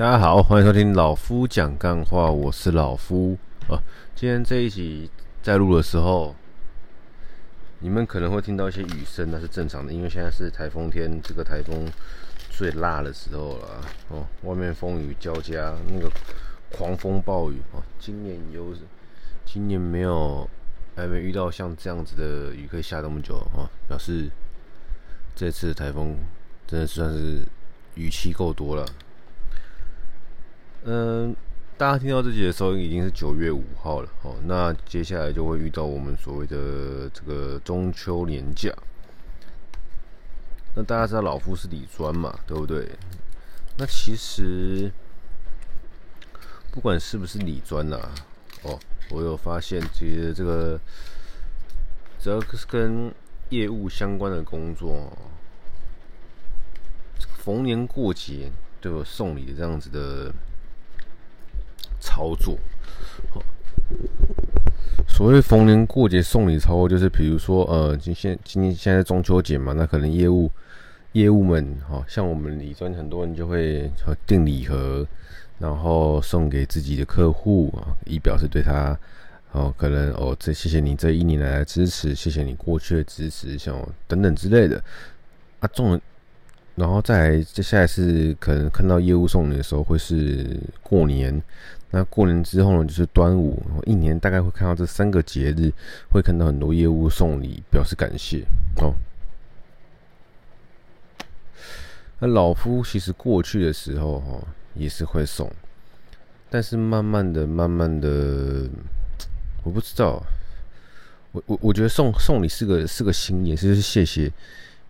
大家好，欢迎收听老夫讲干话，我是老夫啊。今天这一集在录的时候，你们可能会听到一些雨声，那是正常的，因为现在是台风天，这个台风最辣的时候了哦。外面风雨交加，那个狂风暴雨哦。今年有，今年没有还没遇到像这样子的雨可以下那么久啊，表示这次台风真的算是雨期够多了。嗯，大家听到这集的时候已经是九月五号了哦。那接下来就会遇到我们所谓的这个中秋连假。那大家知道老夫是李专嘛，对不对？那其实不管是不是李专呐，哦，我有发现，其实这个只要是跟业务相关的工作，逢年过节都有送礼的这样子的。操作，所谓逢年过节送礼操作，就是比如说，呃，今现今天现在中秋节嘛，那可能业务业务们，哈，像我们李专很多人就会订礼盒，然后送给自己的客户啊，以表示对他，哦，可能哦，这谢谢你这一年来的支持，谢谢你过去的支持，像等等之类的，啊，中，然后再接下来是可能看到业务送礼的时候，会是过年。那过年之后呢，就是端午，一年大概会看到这三个节日，会看到很多业务送礼表示感谢哦。那老夫其实过去的时候哈，也是会送，但是慢慢的、慢慢的，我不知道，我我我觉得送送礼是个是个心意，是谢谢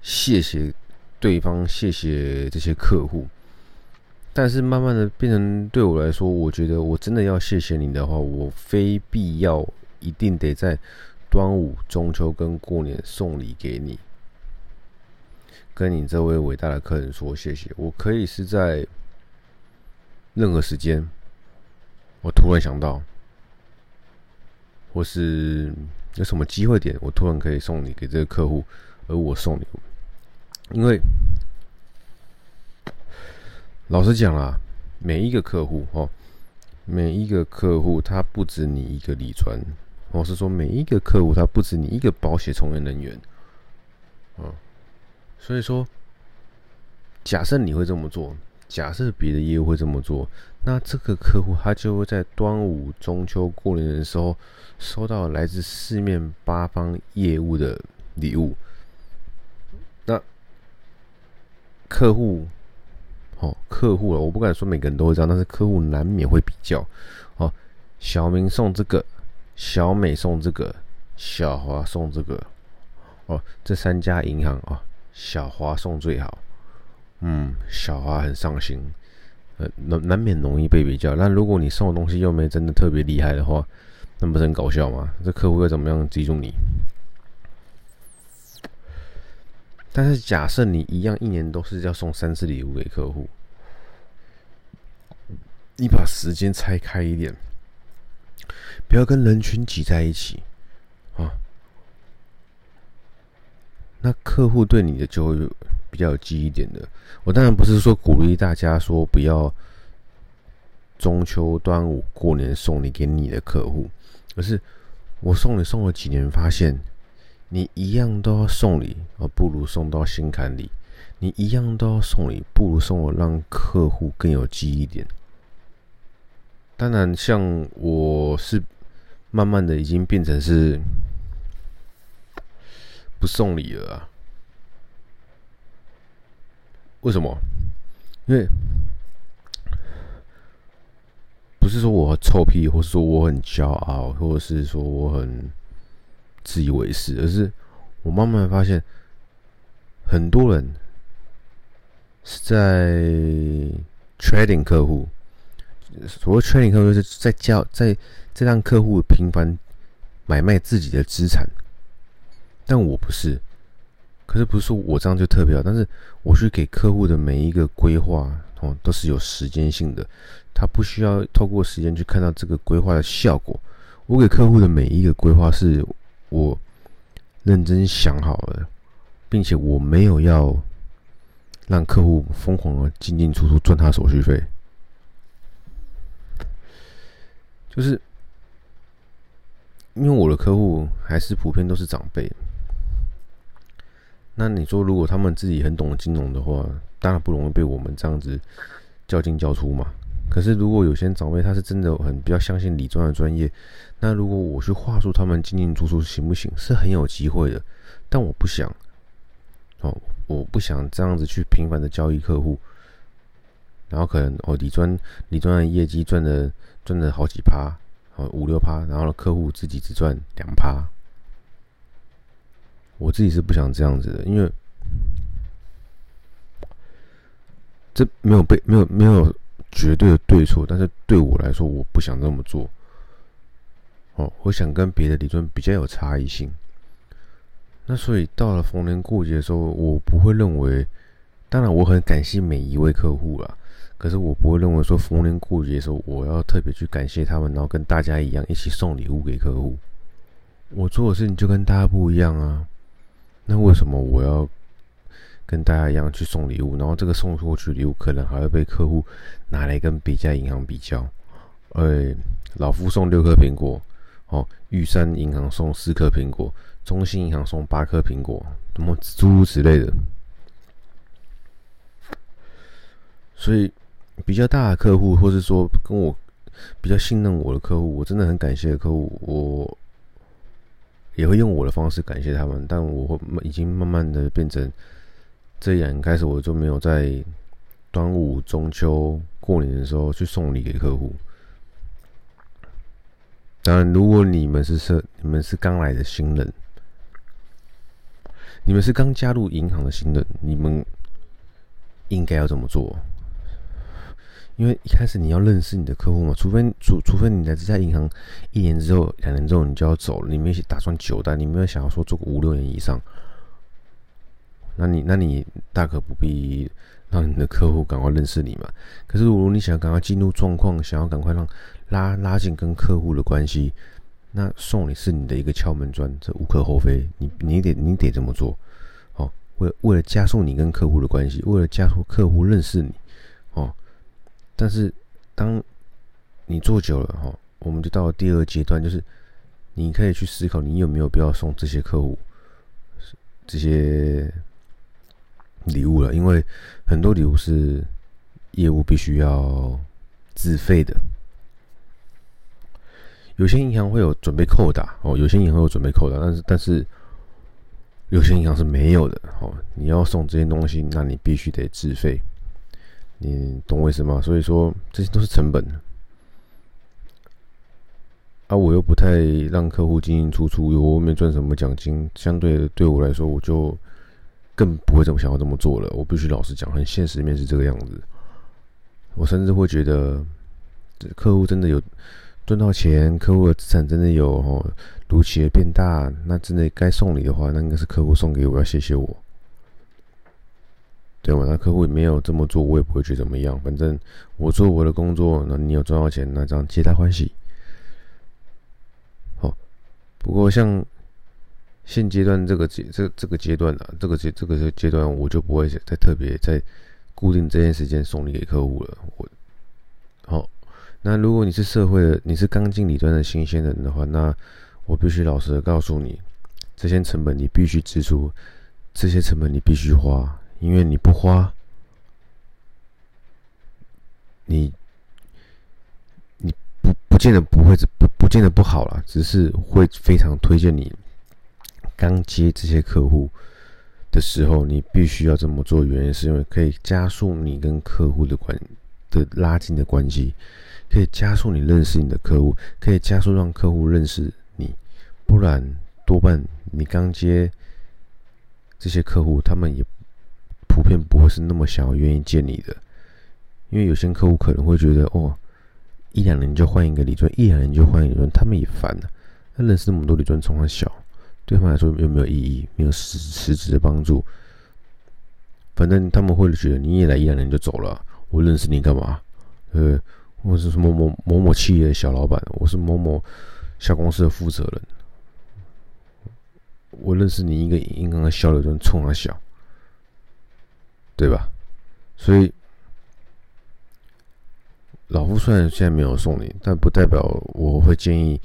谢谢对方，谢谢这些客户。但是慢慢的变成对我来说，我觉得我真的要谢谢你的话，我非必要一定得在端午、中秋跟过年送礼给你，跟你这位伟大的客人说谢谢。我可以是在任何时间，我突然想到，或是有什么机会点，我突然可以送你给这个客户，而我送你，因为。老实讲啊，每一个客户哦，每一个客户他不止你一个理专，我是说每一个客户他不止你一个保险从业人员，嗯，所以说，假设你会这么做，假设别的业务会这么做，那这个客户他就会在端午、中秋、过年的时候收到来自四面八方业务的礼物，那客户。哦，客户了，我不敢说每个人都会这样，但是客户难免会比较。哦，小明送这个，小美送这个，小华送这个。哦，这三家银行啊，小华送最好。嗯，小华很上心。呃，难难免容易被比较。那如果你送的东西又没真的特别厉害的话，那不是很搞笑吗？这客户会怎么样记住你？但是假设你一样一年都是要送三次礼物给客户，你把时间拆开一点，不要跟人群挤在一起啊。那客户对你的就会比较有记忆点的。我当然不是说鼓励大家说不要中秋、端午、过年送礼给你的客户，而是我送你送了几年，发现。你一样都要送礼，而不如送到心坎里。你一样都要送礼，不如送我让客户更有记忆点。当然，像我是慢慢的已经变成是不送礼了啊。为什么？因为不是说我臭屁，或是说我很骄傲，或者是说我很。自以为是，而是我慢慢发现，很多人是在 trading 客户。所谓 trading 客户，就是在教，在在让客户频繁买卖自己的资产。但我不是，可是不是说我这样就特别好，但是我去给客户的每一个规划哦，都是有时间性的，他不需要透过时间去看到这个规划的效果。我给客户的每一个规划是。我认真想好了并且我没有要让客户疯狂的进进出出赚他手续费。就是因为我的客户还是普遍都是长辈那你说如果他们自己很懂金融的话当然不容易被我们这样子交进交出嘛。可是，如果有些长辈他是真的很比较相信理专的专业，那如果我去话术他们进进出出行不行？是很有机会的。但我不想，哦，我不想这样子去频繁的交易客户，然后可能哦，理专理专的业绩赚的赚了好几趴，哦五六趴，然后客户自己只赚两趴。我自己是不想这样子的，因为这没有被没有没有绝对的对错，但是对我来说，我不想这么做。哦，我想跟别的理论比较有差异性。那所以到了逢年过节的时候，我不会认为，当然我很感谢每一位客户啦，可是我不会认为说逢年过节的时候，我要特别去感谢他们，然后跟大家一样一起送礼物给客户。我做的事情就跟大家不一样啊。那为什么我要跟大家一样去送礼物？然后这个送过去礼物可能还会被客户拿来跟别家银行比较。哎，老夫送六颗苹果，哦，玉山银行送四颗苹果，中信银行送八颗苹果，什么诸如此类的。所以比较大的客户，或是说跟我比较信任我的客户，我真的很感谢客户，我。也会用我的方式感谢他们，但我会已经慢慢的变成这样，开始我就没有在端午、中秋、过年的时候去送礼给客户。当然，如果你们是是你们是刚来的新人，你们是刚加入银行的新人，你们应该要怎么做？因为一开始你要认识你的客户嘛，除非除除非你来这家银行一年之后、两年之后你就要走了，你没打算久待，你没有想要说做个五六年以上，那你那你大可不必让你的客户赶快认识你嘛。可是如果你想要赶快进入状况，想要赶快让拉拉近跟客户的关系，那送礼是你的一个敲门砖，这无可厚非，你你得你得这么做，哦，为为了加速你跟客户的关系，为了加速客户认识你，哦。但是，当你做久了哈，我们就到了第二阶段，就是你可以去思考，你有没有必要送这些客户这些礼物了？因为很多礼物是业务必须要自费的。有些银行会有准备扣打哦，有些银行有准备扣打，但是但是有些银行是没有的哦。你要送这些东西，那你必须得自费。你懂我意思吗？所以说这些都是成本，啊，我又不太让客户进进出出，又没赚什么奖金，相对对我来说，我就更不会这么想要这么做了。我必须老实讲，很现实面是这个样子。我甚至会觉得，客户真的有赚到钱，客户的资产真的有哦，如期的变大，那真的该送礼的话，那应该是客户送给我，要谢谢我。对嘛？那客户也没有这么做，我也不会觉得怎么样。反正我做我的工作，那你有赚到钱，那这样皆大欢喜。好，不过像现阶段这个阶这这个阶段啊，这个阶这个阶段，我就不会再特别再固定这件时间送礼给客户了。我好，那如果你是社会的，你是刚进理端的新鲜人的话，那我必须老实的告诉你，这些成本你必须支出，这些成本你必须花。因为你不花，你你不不见得不会不不见得不好啦，只是会非常推荐你刚接这些客户的时候，你必须要这么做。原因是因为可以加速你跟客户的关的拉近的关系，可以加速你认识你的客户，可以加速让客户认识你。不然多半你刚接这些客户，他们也。普遍不会是那么想要愿意见你的，因为有些客户可能会觉得，哦，一两年就换一个理专，一两年就换一个理专，他们也烦了。他认识那么多理专，从小对他们来说有没有意义？没有实实质的帮助。反正他们会觉得你也来一两年就走了，我认识你干嘛？呃，我是某某某某企业的小老板，我是某某小公司的负责人，我认识你一个银行的小理专，冲他笑。对吧？所以老夫虽然现在没有送你，但不代表我会建议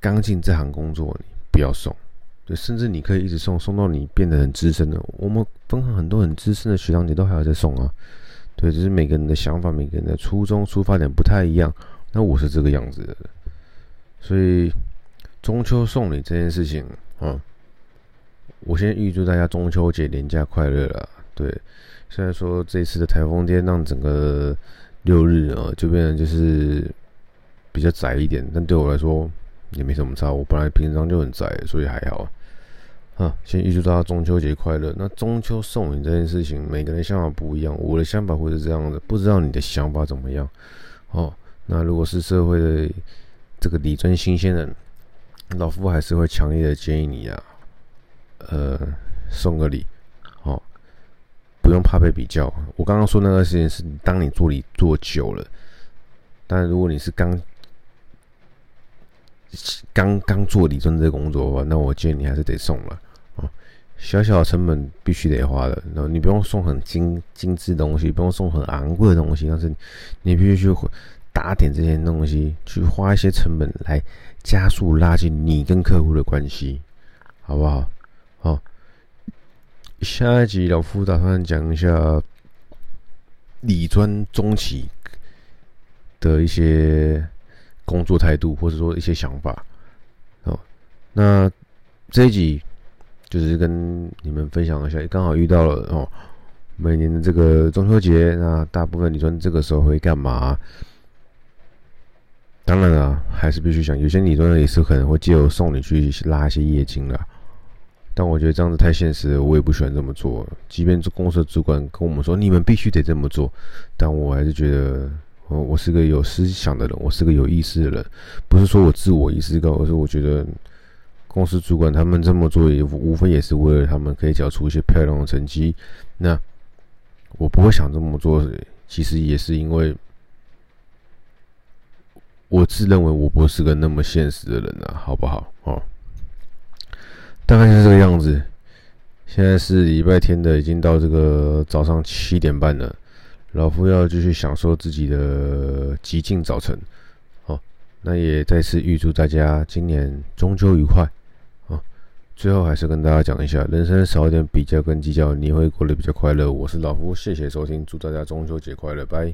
刚进这行工作你不要送。对，甚至你可以一直送，送到你变得很资深的。我们分行很多很资深的学长姐都还要再送啊。对，只是每个人的想法、每个人的初衷、出发点不太一样。那我是这个样子的，所以中秋送礼这件事情啊，我先预祝大家中秋节连假快乐啦。对，虽然说这次的台风天让整个六日啊就变成就是比较窄一点，但对我来说。也没什么差，我本来平常就很宅，所以还好。啊，先预祝大家中秋节快乐。那中秋送礼这件事情，每个人想法不一样。我的想法会是这样的，不知道你的想法怎么样？哦，那如果是社会的这个理尊新鲜人，老夫还是会强烈的建议你啊，呃，送个礼，哦，不用怕被比较。我刚刚说那个事情是，当你做礼做久了，但如果你是刚刚刚做理专这工作吧，那我建议你还是得送了啊，小小成本必须得花的。然后你不用送很精精致的东西，不用送很昂贵的东西，但是你必须去打点这些东西，去花一些成本来加速拉近你跟客户的关系，好不好？好，下一集老夫打算讲一下理专中期的一些。工作态度，或者说一些想法，哦，那这一集就是跟你们分享一下，刚好遇到了哦，每年的这个中秋节，那大部分理专这个时候会干嘛？当然了，还是必须想，有些理论也是可能会借由送礼去拉一些业金的，但我觉得这样子太现实了，我也不喜欢这么做。即便是公司的主管跟我们说你们必须得这么做，但我还是觉得。我是个有思想的人，我是个有意识的人，不是说我自我意识高，而是我觉得公司主管他们这么做也无非也是为了他们可以缴出一些漂亮的成绩。那我不会想这么做，其实也是因为我自认为我不是个那么现实的人啊，好不好？哦，大概就是这个样子。现在是礼拜天的，已经到这个早上七点半了。老夫要继续享受自己的极静早晨，好，那也再次预祝大家今年中秋愉快，好，最后还是跟大家讲一下，人生少一点比较跟计较，你会过得比较快乐。我是老夫，谢谢收听，祝大家中秋节快乐，拜。